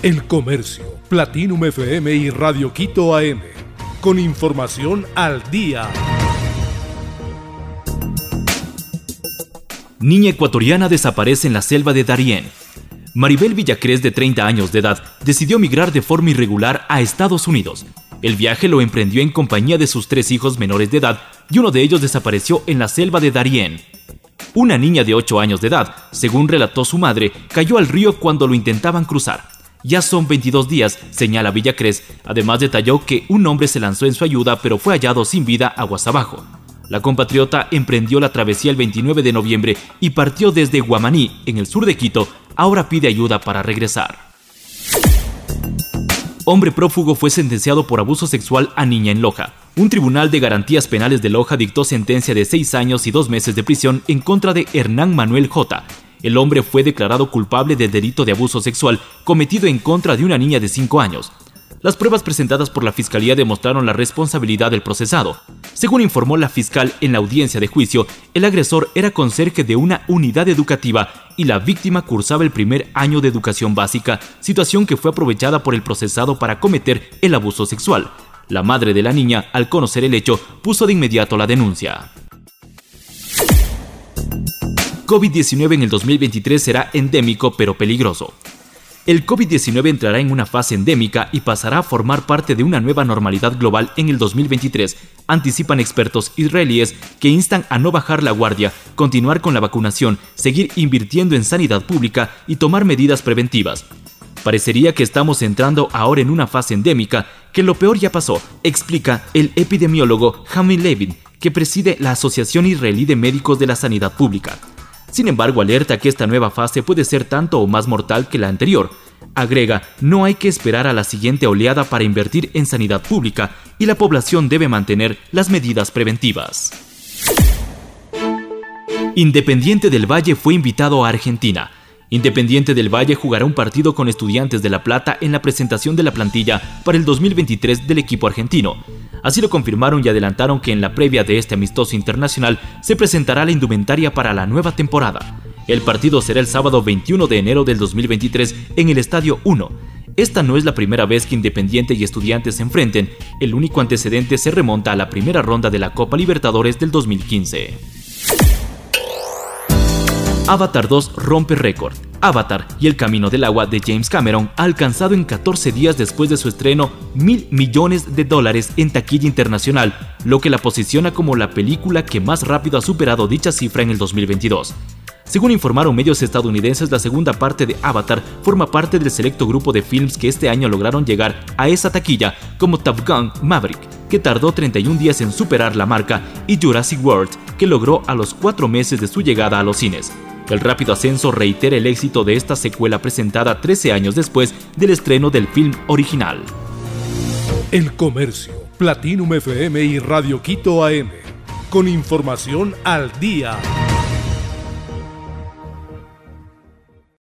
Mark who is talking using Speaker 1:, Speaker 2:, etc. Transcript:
Speaker 1: El Comercio, Platinum FM y Radio Quito AM. Con información al día.
Speaker 2: Niña ecuatoriana desaparece en la selva de Darién. Maribel Villacrés, de 30 años de edad, decidió migrar de forma irregular a Estados Unidos. El viaje lo emprendió en compañía de sus tres hijos menores de edad y uno de ellos desapareció en la selva de Darién. Una niña de 8 años de edad, según relató su madre, cayó al río cuando lo intentaban cruzar. Ya son 22 días, señala Villacrés. Además detalló que un hombre se lanzó en su ayuda pero fue hallado sin vida aguas abajo. La compatriota emprendió la travesía el 29 de noviembre y partió desde Guamaní, en el sur de Quito. Ahora pide ayuda para regresar. Hombre prófugo fue sentenciado por abuso sexual a niña en Loja. Un tribunal de garantías penales de Loja dictó sentencia de seis años y dos meses de prisión en contra de Hernán Manuel J., el hombre fue declarado culpable del delito de abuso sexual cometido en contra de una niña de 5 años. Las pruebas presentadas por la Fiscalía demostraron la responsabilidad del procesado. Según informó la fiscal en la audiencia de juicio, el agresor era conserje de una unidad educativa y la víctima cursaba el primer año de educación básica, situación que fue aprovechada por el procesado para cometer el abuso sexual. La madre de la niña, al conocer el hecho, puso de inmediato la denuncia. COVID-19 en el 2023 será endémico pero peligroso. El COVID-19 entrará en una fase endémica y pasará a formar parte de una nueva normalidad global en el 2023, anticipan expertos israelíes que instan a no bajar la guardia, continuar con la vacunación, seguir invirtiendo en sanidad pública y tomar medidas preventivas. Parecería que estamos entrando ahora en una fase endémica, que lo peor ya pasó, explica el epidemiólogo Hamid Levin, que preside la Asociación Israelí de Médicos de la Sanidad Pública. Sin embargo, alerta que esta nueva fase puede ser tanto o más mortal que la anterior. Agrega, no hay que esperar a la siguiente oleada para invertir en sanidad pública y la población debe mantener las medidas preventivas. Independiente del Valle fue invitado a Argentina. Independiente del Valle jugará un partido con Estudiantes de La Plata en la presentación de la plantilla para el 2023 del equipo argentino. Así lo confirmaron y adelantaron que en la previa de este amistoso internacional se presentará la indumentaria para la nueva temporada. El partido será el sábado 21 de enero del 2023 en el Estadio 1. Esta no es la primera vez que Independiente y Estudiantes se enfrenten, el único antecedente se remonta a la primera ronda de la Copa Libertadores del 2015. Avatar 2 rompe récord. Avatar y el Camino del Agua de James Cameron ha alcanzado en 14 días después de su estreno mil millones de dólares en taquilla internacional, lo que la posiciona como la película que más rápido ha superado dicha cifra en el 2022. Según informaron medios estadounidenses, la segunda parte de Avatar forma parte del selecto grupo de films que este año lograron llegar a esa taquilla, como Top Gun Maverick, que tardó 31 días en superar la marca, y Jurassic World, que logró a los cuatro meses de su llegada a los cines. El rápido ascenso reitera el éxito de esta secuela presentada 13 años después del estreno del film original.
Speaker 1: El Comercio, Platinum FM y Radio Quito AM. Con información al día.